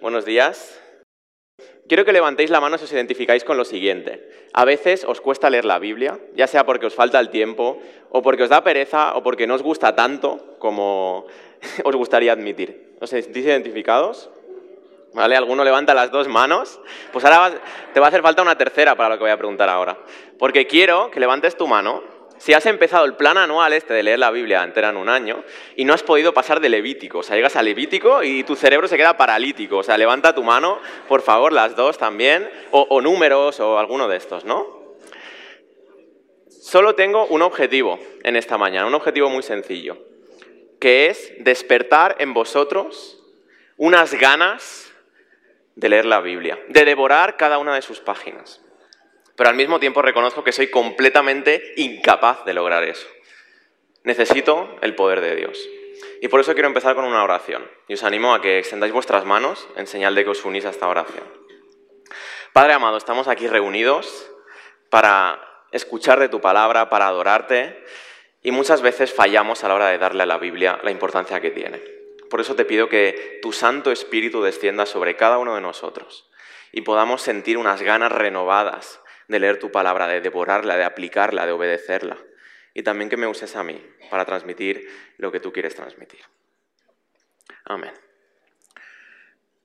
Buenos días. Quiero que levantéis la mano si os identificáis con lo siguiente. A veces os cuesta leer la Biblia, ya sea porque os falta el tiempo, o porque os da pereza, o porque no os gusta tanto como os gustaría admitir. ¿Os sentís identificados? ¿Vale? ¿Alguno levanta las dos manos? Pues ahora te va a hacer falta una tercera para lo que voy a preguntar ahora. Porque quiero que levantes tu mano si has empezado el plan anual este de leer la Biblia entera en un año y no has podido pasar de Levítico, o sea, llegas a Levítico y tu cerebro se queda paralítico, o sea, levanta tu mano, por favor, las dos también, o, o números o alguno de estos, ¿no? Solo tengo un objetivo en esta mañana, un objetivo muy sencillo, que es despertar en vosotros unas ganas de leer la Biblia, de devorar cada una de sus páginas pero al mismo tiempo reconozco que soy completamente incapaz de lograr eso. Necesito el poder de Dios. Y por eso quiero empezar con una oración. Y os animo a que extendáis vuestras manos en señal de que os unís a esta oración. Padre amado, estamos aquí reunidos para escuchar de tu palabra, para adorarte, y muchas veces fallamos a la hora de darle a la Biblia la importancia que tiene. Por eso te pido que tu Santo Espíritu descienda sobre cada uno de nosotros y podamos sentir unas ganas renovadas de leer tu palabra, de devorarla, de aplicarla, de obedecerla. Y también que me uses a mí para transmitir lo que tú quieres transmitir. Amén.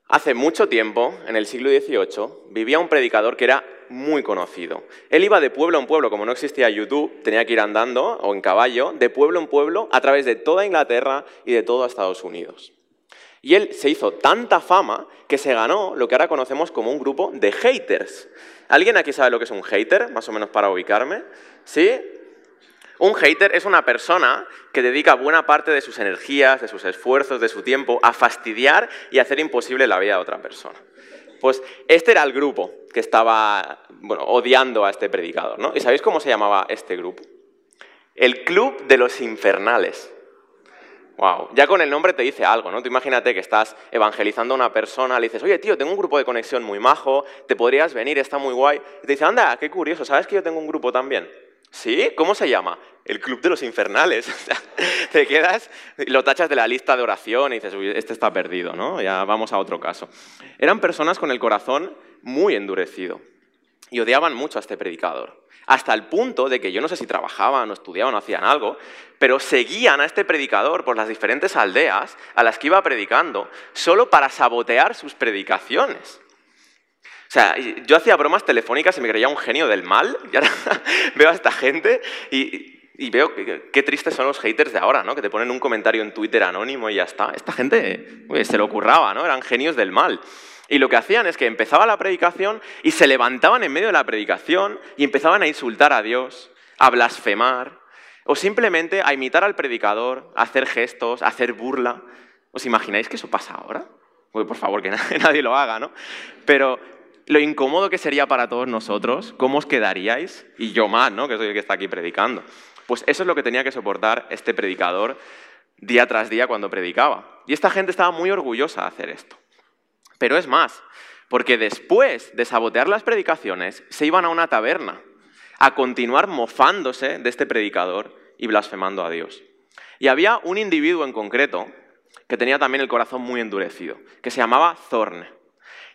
Hace mucho tiempo, en el siglo XVIII, vivía un predicador que era muy conocido. Él iba de pueblo en pueblo, como no existía YouTube, tenía que ir andando o en caballo, de pueblo en pueblo, a través de toda Inglaterra y de todo Estados Unidos. Y él se hizo tanta fama que se ganó lo que ahora conocemos como un grupo de haters. ¿Alguien aquí sabe lo que es un hater? Más o menos para ubicarme. ¿Sí? Un hater es una persona que dedica buena parte de sus energías, de sus esfuerzos, de su tiempo a fastidiar y hacer imposible la vida de otra persona. Pues este era el grupo que estaba bueno, odiando a este predicador. ¿no? ¿Y sabéis cómo se llamaba este grupo? El Club de los Infernales. Wow, ya con el nombre te dice algo, ¿no? Tú imagínate que estás evangelizando a una persona, le dices, oye, tío, tengo un grupo de conexión muy majo, te podrías venir, está muy guay. Y te dice, anda, qué curioso, ¿sabes que yo tengo un grupo también? ¿Sí? ¿Cómo se llama? El Club de los Infernales. te quedas, lo tachas de la lista de oración y dices, uy, este está perdido, ¿no? Ya vamos a otro caso. Eran personas con el corazón muy endurecido y odiaban mucho a este predicador hasta el punto de que yo no sé si trabajaban o estudiaban o hacían algo, pero seguían a este predicador por las diferentes aldeas a las que iba predicando, solo para sabotear sus predicaciones. O sea, yo hacía bromas telefónicas y me creía un genio del mal, y ahora veo a esta gente y, veo qué tristes son los haters de ahora, ¿no? Que te ponen un comentario en Twitter anónimo y ya está. Esta gente se lo curraba, ¿no? Eran genios del mal. Y lo que hacían es que empezaba la predicación y se levantaban en medio de la predicación y empezaban a insultar a Dios, a blasfemar, o simplemente a imitar al predicador, a hacer gestos, a hacer burla. ¿Os imagináis que eso pasa ahora? Pues por favor, que nadie lo haga, ¿no? Pero lo incómodo que sería para todos nosotros, ¿cómo os quedaríais? Y yo más, ¿no? Que soy el que está aquí predicando. Pues eso es lo que tenía que soportar este predicador día tras día cuando predicaba. Y esta gente estaba muy orgullosa de hacer esto. Pero es más, porque después de sabotear las predicaciones, se iban a una taberna a continuar mofándose de este predicador y blasfemando a Dios. Y había un individuo en concreto que tenía también el corazón muy endurecido, que se llamaba Zorn.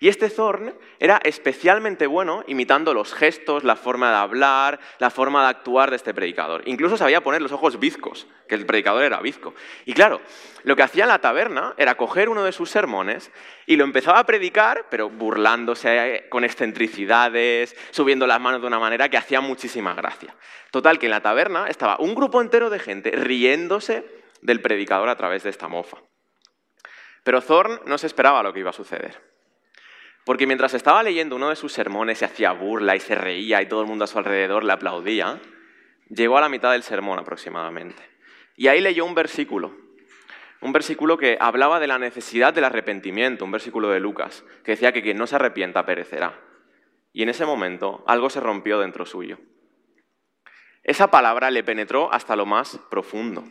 Y este Zorn era especialmente bueno imitando los gestos, la forma de hablar, la forma de actuar de este predicador. Incluso sabía poner los ojos bizcos, que el predicador era bizco. Y claro, lo que hacía en la taberna era coger uno de sus sermones y lo empezaba a predicar, pero burlándose con excentricidades, subiendo las manos de una manera que hacía muchísima gracia. Total, que en la taberna estaba un grupo entero de gente riéndose del predicador a través de esta mofa. Pero Zorn no se esperaba lo que iba a suceder. Porque mientras estaba leyendo uno de sus sermones se hacía burla y se reía y todo el mundo a su alrededor le aplaudía, llegó a la mitad del sermón aproximadamente. Y ahí leyó un versículo, un versículo que hablaba de la necesidad del arrepentimiento, un versículo de Lucas, que decía que quien no se arrepienta perecerá. Y en ese momento algo se rompió dentro suyo. Esa palabra le penetró hasta lo más profundo.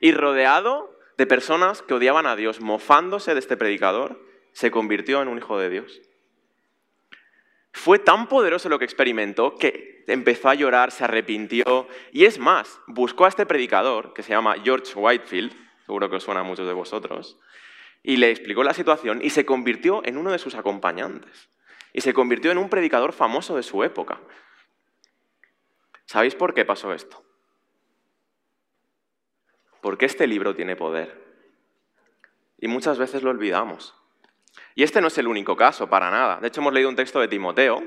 Y rodeado de personas que odiaban a Dios, mofándose de este predicador, se convirtió en un hijo de Dios. Fue tan poderoso lo que experimentó que empezó a llorar, se arrepintió y es más, buscó a este predicador que se llama George Whitefield, seguro que os suena a muchos de vosotros, y le explicó la situación y se convirtió en uno de sus acompañantes. Y se convirtió en un predicador famoso de su época. ¿Sabéis por qué pasó esto? Porque este libro tiene poder. Y muchas veces lo olvidamos. Y este no es el único caso, para nada. De hecho, hemos leído un texto de Timoteo,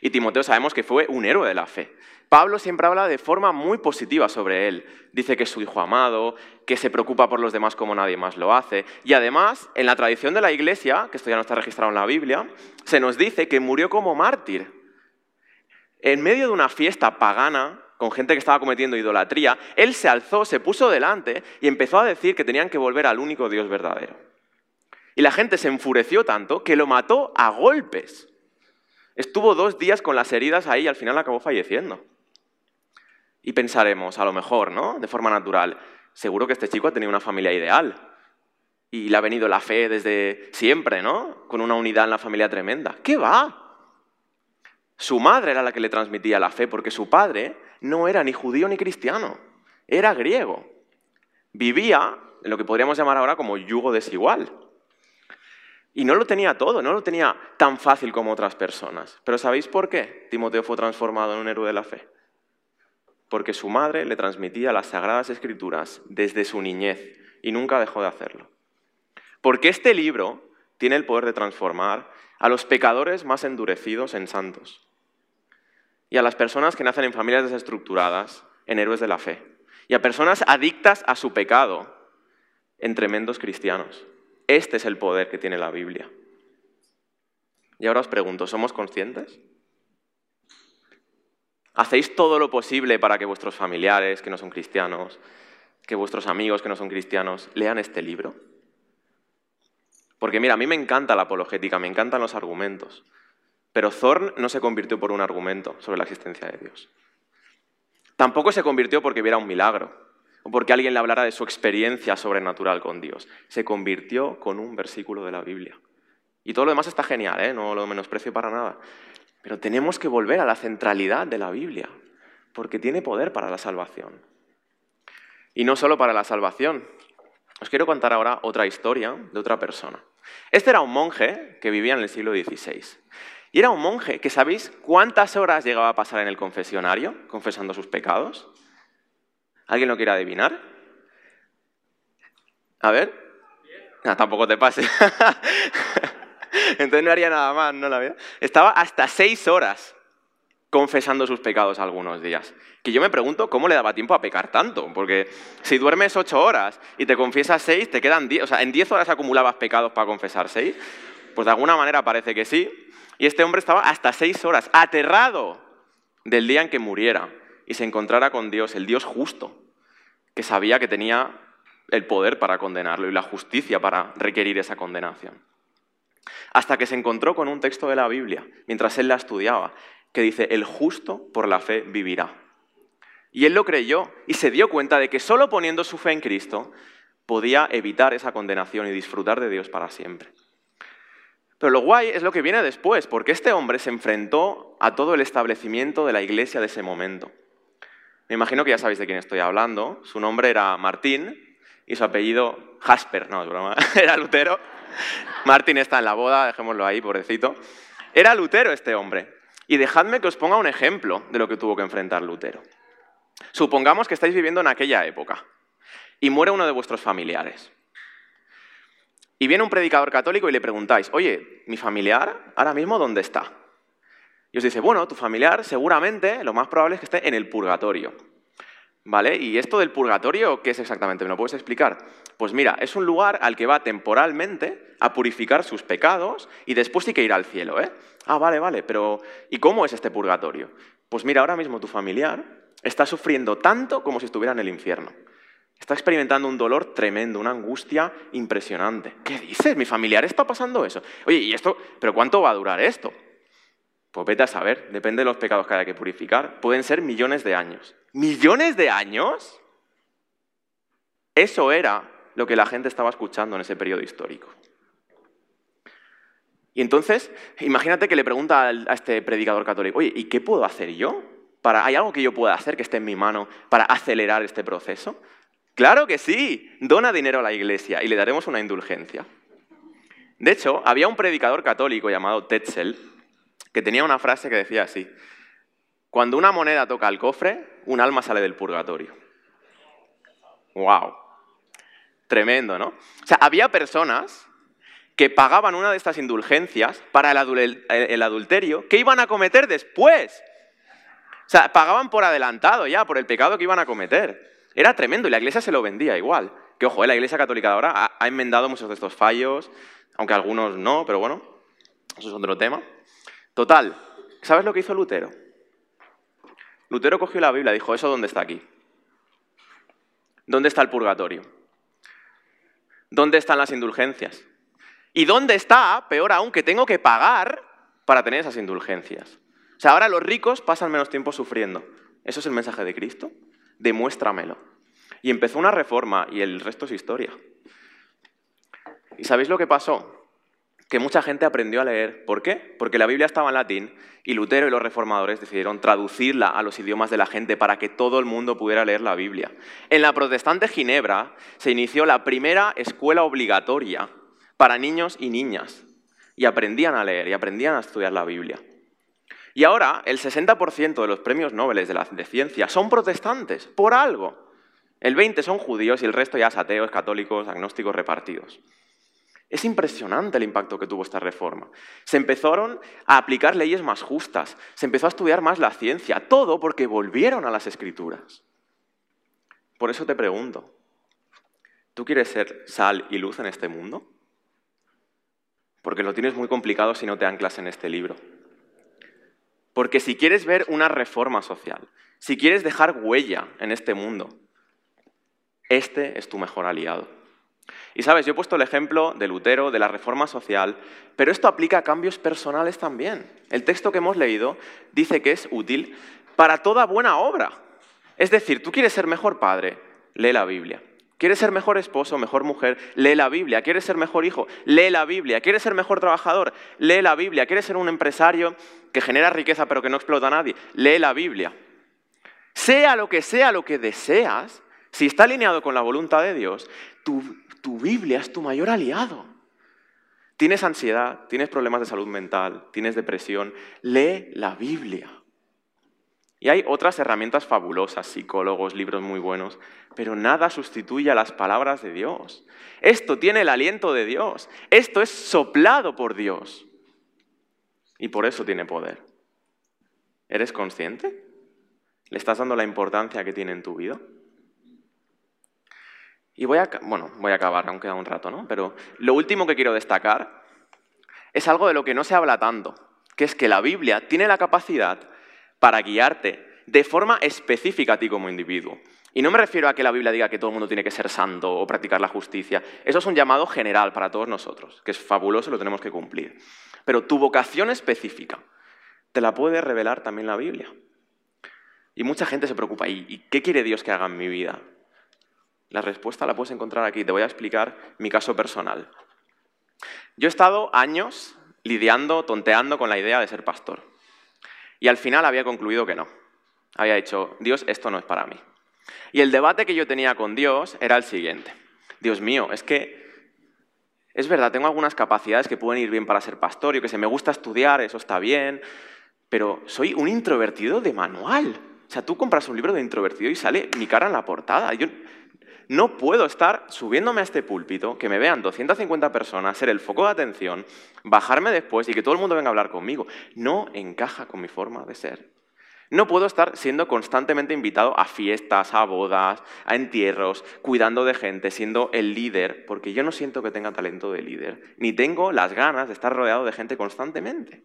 y Timoteo sabemos que fue un héroe de la fe. Pablo siempre habla de forma muy positiva sobre él. Dice que es su hijo amado, que se preocupa por los demás como nadie más lo hace. Y además, en la tradición de la iglesia, que esto ya no está registrado en la Biblia, se nos dice que murió como mártir. En medio de una fiesta pagana, con gente que estaba cometiendo idolatría, él se alzó, se puso delante y empezó a decir que tenían que volver al único Dios verdadero. Y la gente se enfureció tanto que lo mató a golpes. Estuvo dos días con las heridas ahí y al final acabó falleciendo. Y pensaremos, a lo mejor, ¿no? De forma natural, seguro que este chico ha tenido una familia ideal. Y le ha venido la fe desde siempre, ¿no? Con una unidad en la familia tremenda. ¿Qué va? Su madre era la que le transmitía la fe porque su padre no era ni judío ni cristiano, era griego. Vivía en lo que podríamos llamar ahora como yugo desigual. Y no lo tenía todo, no lo tenía tan fácil como otras personas. Pero ¿sabéis por qué Timoteo fue transformado en un héroe de la fe? Porque su madre le transmitía las sagradas escrituras desde su niñez y nunca dejó de hacerlo. Porque este libro tiene el poder de transformar a los pecadores más endurecidos en santos y a las personas que nacen en familias desestructuradas en héroes de la fe y a personas adictas a su pecado en tremendos cristianos. Este es el poder que tiene la Biblia. Y ahora os pregunto, ¿somos conscientes? ¿Hacéis todo lo posible para que vuestros familiares que no son cristianos, que vuestros amigos que no son cristianos, lean este libro? Porque mira, a mí me encanta la apologética, me encantan los argumentos, pero Zorn no se convirtió por un argumento sobre la existencia de Dios. Tampoco se convirtió porque viera un milagro o porque alguien le hablara de su experiencia sobrenatural con Dios. Se convirtió con un versículo de la Biblia. Y todo lo demás está genial, ¿eh? no lo menosprecio para nada. Pero tenemos que volver a la centralidad de la Biblia, porque tiene poder para la salvación. Y no solo para la salvación. Os quiero contar ahora otra historia de otra persona. Este era un monje que vivía en el siglo XVI. Y era un monje que, ¿sabéis cuántas horas llegaba a pasar en el confesionario confesando sus pecados? ¿Alguien lo quiere adivinar? A ver. No, tampoco te pase. Entonces no haría nada más, ¿no? La vida. Estaba hasta seis horas confesando sus pecados algunos días. Que yo me pregunto cómo le daba tiempo a pecar tanto, porque si duermes ocho horas y te confiesas seis, te quedan diez, o sea, en diez horas acumulabas pecados para confesar seis, pues de alguna manera parece que sí. Y este hombre estaba hasta seis horas, aterrado del día en que muriera y se encontrara con Dios, el Dios justo, que sabía que tenía el poder para condenarlo y la justicia para requerir esa condenación. Hasta que se encontró con un texto de la Biblia, mientras él la estudiaba, que dice, el justo por la fe vivirá. Y él lo creyó y se dio cuenta de que solo poniendo su fe en Cristo podía evitar esa condenación y disfrutar de Dios para siempre. Pero lo guay es lo que viene después, porque este hombre se enfrentó a todo el establecimiento de la iglesia de ese momento. Me imagino que ya sabéis de quién estoy hablando. Su nombre era Martín y su apellido Jasper. No, es broma. Era Lutero. Martín está en la boda, dejémoslo ahí, pobrecito. Era Lutero este hombre. Y dejadme que os ponga un ejemplo de lo que tuvo que enfrentar Lutero. Supongamos que estáis viviendo en aquella época y muere uno de vuestros familiares. Y viene un predicador católico y le preguntáis, oye, ¿mi familiar ahora mismo dónde está? Y os dice, bueno, tu familiar seguramente lo más probable es que esté en el purgatorio. ¿Vale? ¿Y esto del purgatorio qué es exactamente? ¿Me lo puedes explicar? Pues mira, es un lugar al que va temporalmente a purificar sus pecados y después sí que ir al cielo, ¿eh? Ah, vale, vale, pero ¿y cómo es este purgatorio? Pues mira, ahora mismo tu familiar está sufriendo tanto como si estuviera en el infierno. Está experimentando un dolor tremendo, una angustia impresionante. ¿Qué dices? ¿Mi familiar está pasando eso? Oye, ¿y esto? ¿Pero cuánto va a durar esto? Pues vete a saber, depende de los pecados que haya que purificar. Pueden ser millones de años. ¿Millones de años? Eso era lo que la gente estaba escuchando en ese periodo histórico. Y entonces, imagínate que le pregunta a este predicador católico, oye, ¿y qué puedo hacer yo? Para, ¿Hay algo que yo pueda hacer que esté en mi mano para acelerar este proceso? Claro que sí, dona dinero a la iglesia y le daremos una indulgencia. De hecho, había un predicador católico llamado Tetzel que tenía una frase que decía así, cuando una moneda toca el cofre, un alma sale del purgatorio. ¡Wow! Tremendo, ¿no? O sea, había personas que pagaban una de estas indulgencias para el, adulterio que iban a cometer después. O sea, pagaban por adelantado ya, por el pecado que iban a cometer. Era tremendo y la iglesia se lo vendía igual. Que ojo, eh, la iglesia católica ahora ha enmendado muchos de estos fallos, aunque algunos no, pero bueno, eso es otro tema. Total, ¿sabes lo que hizo Lutero? Lutero cogió la Biblia y dijo, ¿eso dónde está aquí? ¿Dónde está el purgatorio? ¿Dónde están las indulgencias? ¿Y dónde está, peor aún, que tengo que pagar para tener esas indulgencias? O sea, ahora los ricos pasan menos tiempo sufriendo. ¿Eso es el mensaje de Cristo? Demuéstramelo. Y empezó una reforma y el resto es historia. ¿Y sabéis lo que pasó? Que mucha gente aprendió a leer. ¿Por qué? Porque la Biblia estaba en latín y Lutero y los reformadores decidieron traducirla a los idiomas de la gente para que todo el mundo pudiera leer la Biblia. En la protestante Ginebra se inició la primera escuela obligatoria para niños y niñas. Y aprendían a leer y aprendían a estudiar la Biblia. Y ahora el 60% de los premios Nobel de, la, ciencia son protestantes, por algo. El 20% son judíos y el resto ya es ateos, católicos, agnósticos repartidos. Es impresionante el impacto que tuvo esta reforma. Se empezaron a aplicar leyes más justas, se empezó a estudiar más la ciencia, todo porque volvieron a las escrituras. Por eso te pregunto, ¿tú quieres ser sal y luz en este mundo? porque lo tienes muy complicado si no te anclas en este libro. Porque si quieres ver una reforma social, si quieres dejar huella en este mundo, este es tu mejor aliado. Y sabes, yo he puesto el ejemplo de Lutero, de la reforma social, pero esto aplica a cambios personales también. El texto que hemos leído dice que es útil para toda buena obra. Es decir, tú quieres ser mejor padre, lee la Biblia. ¿Quieres ser mejor esposo, mejor mujer? Lee la Biblia. ¿Quieres ser mejor hijo? Lee la Biblia. ¿Quieres ser mejor trabajador? Lee la Biblia. ¿Quieres ser un empresario que genera riqueza pero que no explota a nadie? Lee la Biblia. Sea lo que sea lo que deseas, si está alineado con la voluntad de Dios, tu, tu Biblia es tu mayor aliado. Tienes ansiedad, tienes problemas de salud mental, tienes depresión, lee la Biblia. Y hay otras herramientas fabulosas, psicólogos, libros muy buenos, pero nada sustituye a las palabras de Dios. Esto tiene el aliento de Dios. Esto es soplado por Dios. Y por eso tiene poder. ¿Eres consciente? ¿Le estás dando la importancia que tiene en tu vida? Y voy a, bueno, voy a acabar, aún queda un rato, ¿no? Pero lo último que quiero destacar es algo de lo que no se habla tanto, que es que la Biblia tiene la capacidad para guiarte de forma específica a ti como individuo. Y no me refiero a que la Biblia diga que todo el mundo tiene que ser santo o practicar la justicia. Eso es un llamado general para todos nosotros, que es fabuloso y lo tenemos que cumplir. Pero tu vocación específica te la puede revelar también la Biblia. Y mucha gente se preocupa, ¿y qué quiere Dios que haga en mi vida? La respuesta la puedes encontrar aquí. Te voy a explicar mi caso personal. Yo he estado años lidiando, tonteando con la idea de ser pastor. Y al final había concluido que no. Había dicho, Dios, esto no es para mí. Y el debate que yo tenía con Dios era el siguiente. Dios mío, es que es verdad, tengo algunas capacidades que pueden ir bien para ser pastor, yo que sé, me gusta estudiar, eso está bien, pero soy un introvertido de manual. O sea, tú compras un libro de introvertido y sale mi cara en la portada. Yo no puedo estar subiéndome a este púlpito, que me vean 250 personas, ser el foco de atención, bajarme después y que todo el mundo venga a hablar conmigo. No encaja con mi forma de ser. No puedo estar siendo constantemente invitado a fiestas, a bodas, a entierros, cuidando de gente, siendo el líder, porque yo no siento que tenga talento de líder, ni tengo las ganas de estar rodeado de gente constantemente.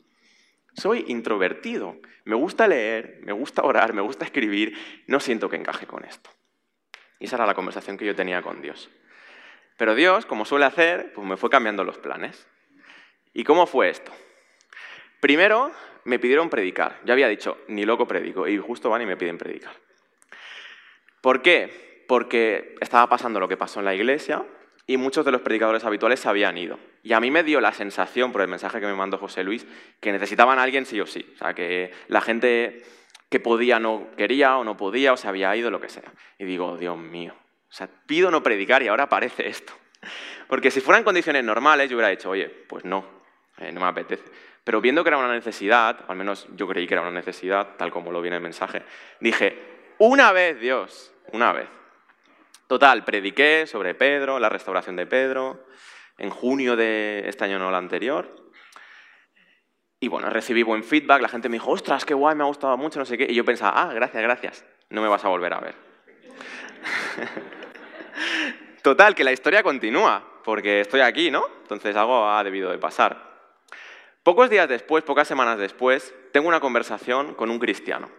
Soy introvertido, me gusta leer, me gusta orar, me gusta escribir, no siento que encaje con esto. Y esa era la conversación que yo tenía con Dios. Pero Dios, como suele hacer, pues me fue cambiando los planes. ¿Y cómo fue esto? Primero me pidieron predicar. Yo había dicho, ni loco predico, y justo van y me piden predicar. ¿Por qué? Porque estaba pasando lo que pasó en la iglesia y muchos de los predicadores habituales se habían ido. Y a mí me dio la sensación, por el mensaje que me mandó José Luis, que necesitaban a alguien sí o sí. O sea, que la gente que podía no quería o no podía o se había ido, lo que sea. Y digo, Dios mío, o sea, pido no predicar y ahora aparece esto. Porque si fueran condiciones normales, yo hubiera dicho, oye, pues no, eh, no me apetece. Pero viendo que era una necesidad, al menos yo creí que era una necesidad, tal como lo viene el mensaje, dije, una vez, Dios, una vez. Total, prediqué sobre Pedro, la restauración de Pedro, en junio de este año, no el anterior. Y bueno, recibí buen feedback, la gente me dijo, ostras, qué guay, me ha gustado mucho, no sé qué. Y yo pensaba, ah, gracias, gracias, no me vas a volver a ver. Total, que la historia continúa, porque estoy aquí, ¿no? Entonces algo ha debido de pasar. Pocos días después, pocas semanas después, tengo una conversación con un cristiano.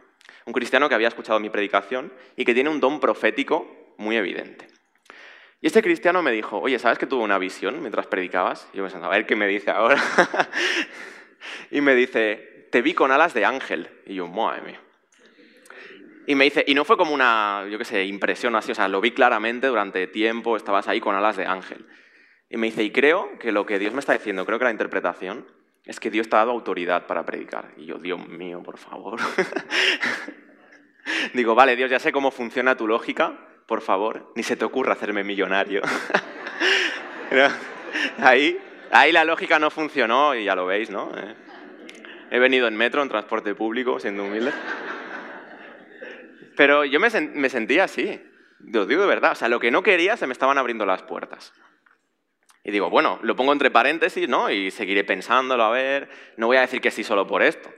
Un cristiano que había escuchado mi predicación y que tiene un don profético muy evidente. Y este cristiano me dijo, oye, ¿sabes que tuve una visión mientras predicabas? Y yo pensando, a ver qué me dice ahora. y me dice, te vi con alas de ángel. Y yo, madre mía. Y me dice, y no fue como una, yo qué sé, impresión así, o sea, lo vi claramente durante tiempo, estabas ahí con alas de ángel. Y me dice, y creo que lo que Dios me está diciendo, creo que la interpretación es que Dios te ha dado autoridad para predicar. Y yo, Dios mío, por favor. Digo, vale, Dios, ya sé cómo funciona tu lógica, por favor, ni se te ocurra hacerme millonario. ahí, ahí la lógica no funcionó y ya lo veis, ¿no? Eh, he venido en metro, en transporte público, siendo humilde. Pero yo me, sentía así, lo digo de verdad, o sea, lo que no quería se me estaban abriendo las puertas. Y digo, bueno, lo pongo entre paréntesis, ¿no? Y seguiré pensándolo, a ver, no voy a decir que sí solo por esto.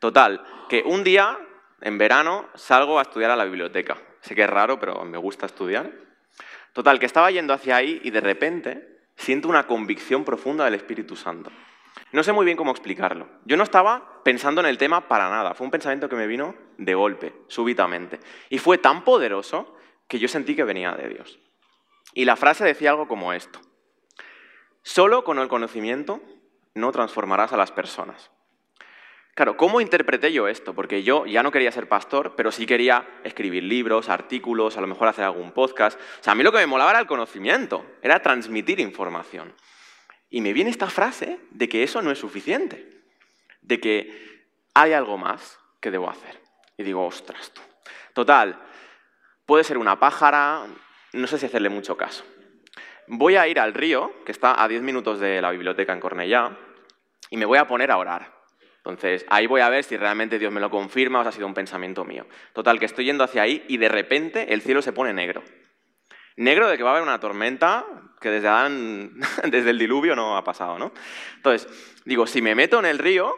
Total, que un día, en verano, salgo a estudiar a la biblioteca. Sé que es raro, pero me gusta estudiar. Total, que estaba yendo hacia ahí y de repente siento una convicción profunda del Espíritu Santo. No sé muy bien cómo explicarlo. Yo no estaba pensando en el tema para nada. Fue un pensamiento que me vino de golpe, súbitamente. Y fue tan poderoso que yo sentí que venía de Dios. Y la frase decía algo como esto. Solo con el conocimiento no transformarás a las personas. Claro, ¿cómo interpreté yo esto? Porque yo ya no quería ser pastor, pero sí quería escribir libros, artículos, a lo mejor hacer algún podcast. O sea, a mí lo que me molaba era el conocimiento, era transmitir información. Y me viene esta frase de que eso no es suficiente, de que hay algo más que debo hacer. Y digo, ostras, tú. Total, puede ser una pájara, no sé si hacerle mucho caso. Voy a ir al río, que está a 10 minutos de la biblioteca en Cornellá, y me voy a poner a orar. Entonces, ahí voy a ver si realmente Dios me lo confirma o si ha sido un pensamiento mío. Total, que estoy yendo hacia ahí y de repente el cielo se pone negro. Negro de que va a haber una tormenta que desde, desde el diluvio no ha pasado, ¿no? Entonces, digo, si me meto en el río,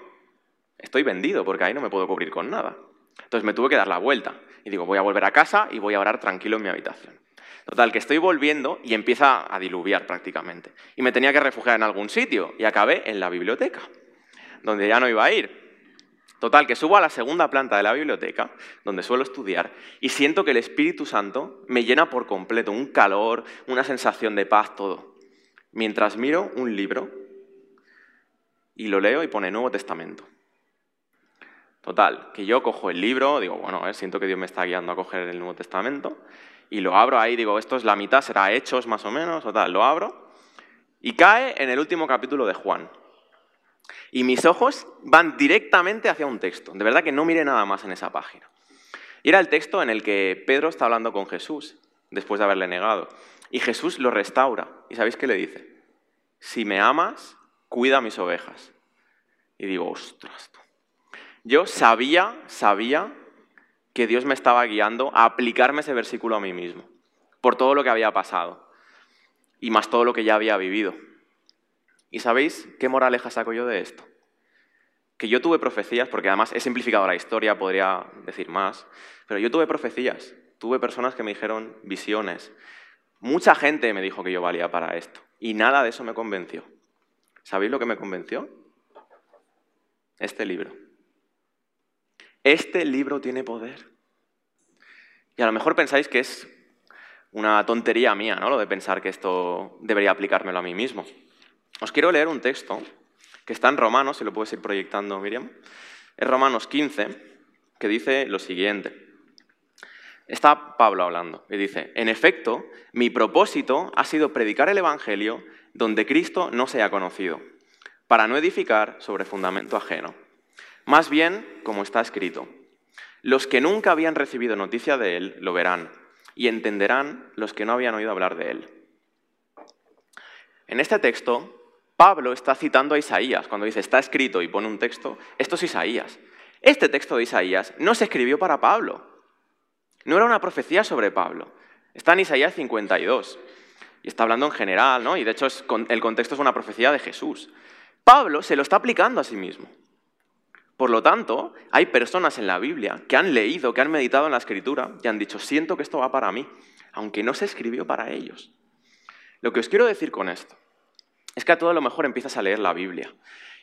estoy vendido, porque ahí no me puedo cubrir con nada. Entonces me tuve que dar la vuelta. Y digo, voy a volver a casa y voy a orar tranquilo en mi habitación. Total, que estoy volviendo y empieza a diluviar prácticamente. Y me tenía que refugiar en algún sitio y acabé en la biblioteca, donde ya no iba a ir. Total, que subo a la segunda planta de la biblioteca, donde suelo estudiar, y siento que el Espíritu Santo me llena por completo, un calor, una sensación de paz, todo. Mientras miro un libro y lo leo y pone Nuevo Testamento. Total, que yo cojo el libro, digo, bueno, eh, siento que Dios me está guiando a coger el Nuevo Testamento, y lo abro ahí, digo, esto es la mitad, será Hechos más o menos, total, lo abro, y cae en el último capítulo de Juan. Y mis ojos van directamente hacia un texto. De verdad que no mire nada más en esa página. Y era el texto en el que Pedro está hablando con Jesús, después de haberle negado. Y Jesús lo restaura. ¿Y sabéis qué le dice? Si me amas, cuida mis ovejas. Y digo, ostras. Yo sabía, sabía que Dios me estaba guiando a aplicarme ese versículo a mí mismo, por todo lo que había pasado y más todo lo que ya había vivido. ¿Y sabéis qué moraleja saco yo de esto? Que yo tuve profecías, porque además he simplificado la historia, podría decir más, pero yo tuve profecías, tuve personas que me dijeron visiones. Mucha gente me dijo que yo valía para esto y nada de eso me convenció. ¿Sabéis lo que me convenció? Este libro. Este libro tiene poder. Y a lo mejor pensáis que es una tontería mía, ¿no? Lo de pensar que esto debería aplicármelo a mí mismo. Os quiero leer un texto que está en Romanos, si lo puedes ir proyectando, Miriam. Es Romanos 15, que dice lo siguiente. Está Pablo hablando y dice, en efecto, mi propósito ha sido predicar el Evangelio donde Cristo no se ha conocido, para no edificar sobre fundamento ajeno. Más bien, como está escrito, los que nunca habían recibido noticia de Él lo verán y entenderán los que no habían oído hablar de Él. En este texto, Pablo está citando a Isaías. Cuando dice está escrito y pone un texto, esto es Isaías. Este texto de Isaías no se escribió para Pablo. No era una profecía sobre Pablo. Está en Isaías 52. Y está hablando en general, ¿no? Y de hecho el contexto es una profecía de Jesús. Pablo se lo está aplicando a sí mismo. Por lo tanto, hay personas en la Biblia que han leído, que han meditado en la escritura y han dicho, siento que esto va para mí, aunque no se escribió para ellos. Lo que os quiero decir con esto es que a todo lo mejor empiezas a leer la Biblia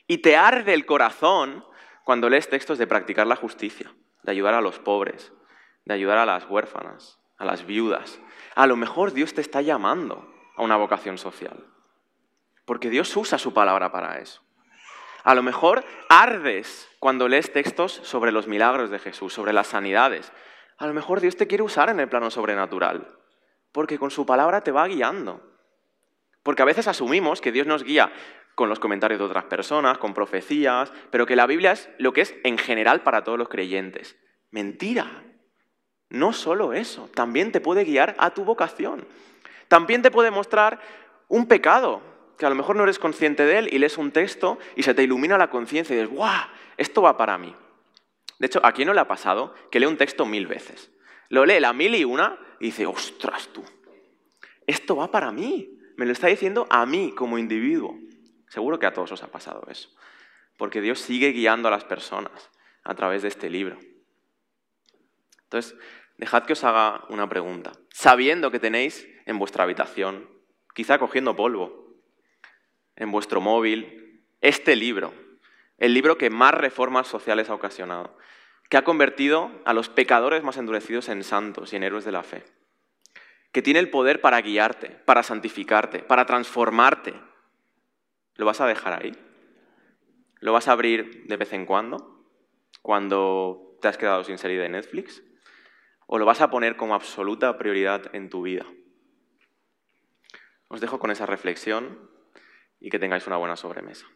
y te arde el corazón cuando lees textos de practicar la justicia, de ayudar a los pobres, de ayudar a las huérfanas, a las viudas. A lo mejor Dios te está llamando a una vocación social, porque Dios usa su palabra para eso. A lo mejor ardes cuando lees textos sobre los milagros de Jesús, sobre las sanidades. A lo mejor Dios te quiere usar en el plano sobrenatural, porque con su palabra te va guiando. Porque a veces asumimos que Dios nos guía con los comentarios de otras personas, con profecías, pero que la Biblia es lo que es en general para todos los creyentes. Mentira. No solo eso, también te puede guiar a tu vocación. También te puede mostrar un pecado, que a lo mejor no eres consciente de él y lees un texto y se te ilumina la conciencia y dices, ¡guau! Esto va para mí. De hecho, ¿a quién no le ha pasado que lee un texto mil veces? Lo lee la mil y una y dice, ¡ostras tú! Esto va para mí. Me lo está diciendo a mí como individuo. Seguro que a todos os ha pasado eso. Porque Dios sigue guiando a las personas a través de este libro. Entonces, dejad que os haga una pregunta. Sabiendo que tenéis en vuestra habitación, quizá cogiendo polvo, en vuestro móvil, este libro, el libro que más reformas sociales ha ocasionado, que ha convertido a los pecadores más endurecidos en santos y en héroes de la fe que tiene el poder para guiarte, para santificarte, para transformarte, ¿lo vas a dejar ahí? ¿Lo vas a abrir de vez en cuando? Cuando te has quedado sin serie de Netflix? ¿O lo vas a poner como absoluta prioridad en tu vida? Os dejo con esa reflexión y que tengáis una buena sobremesa.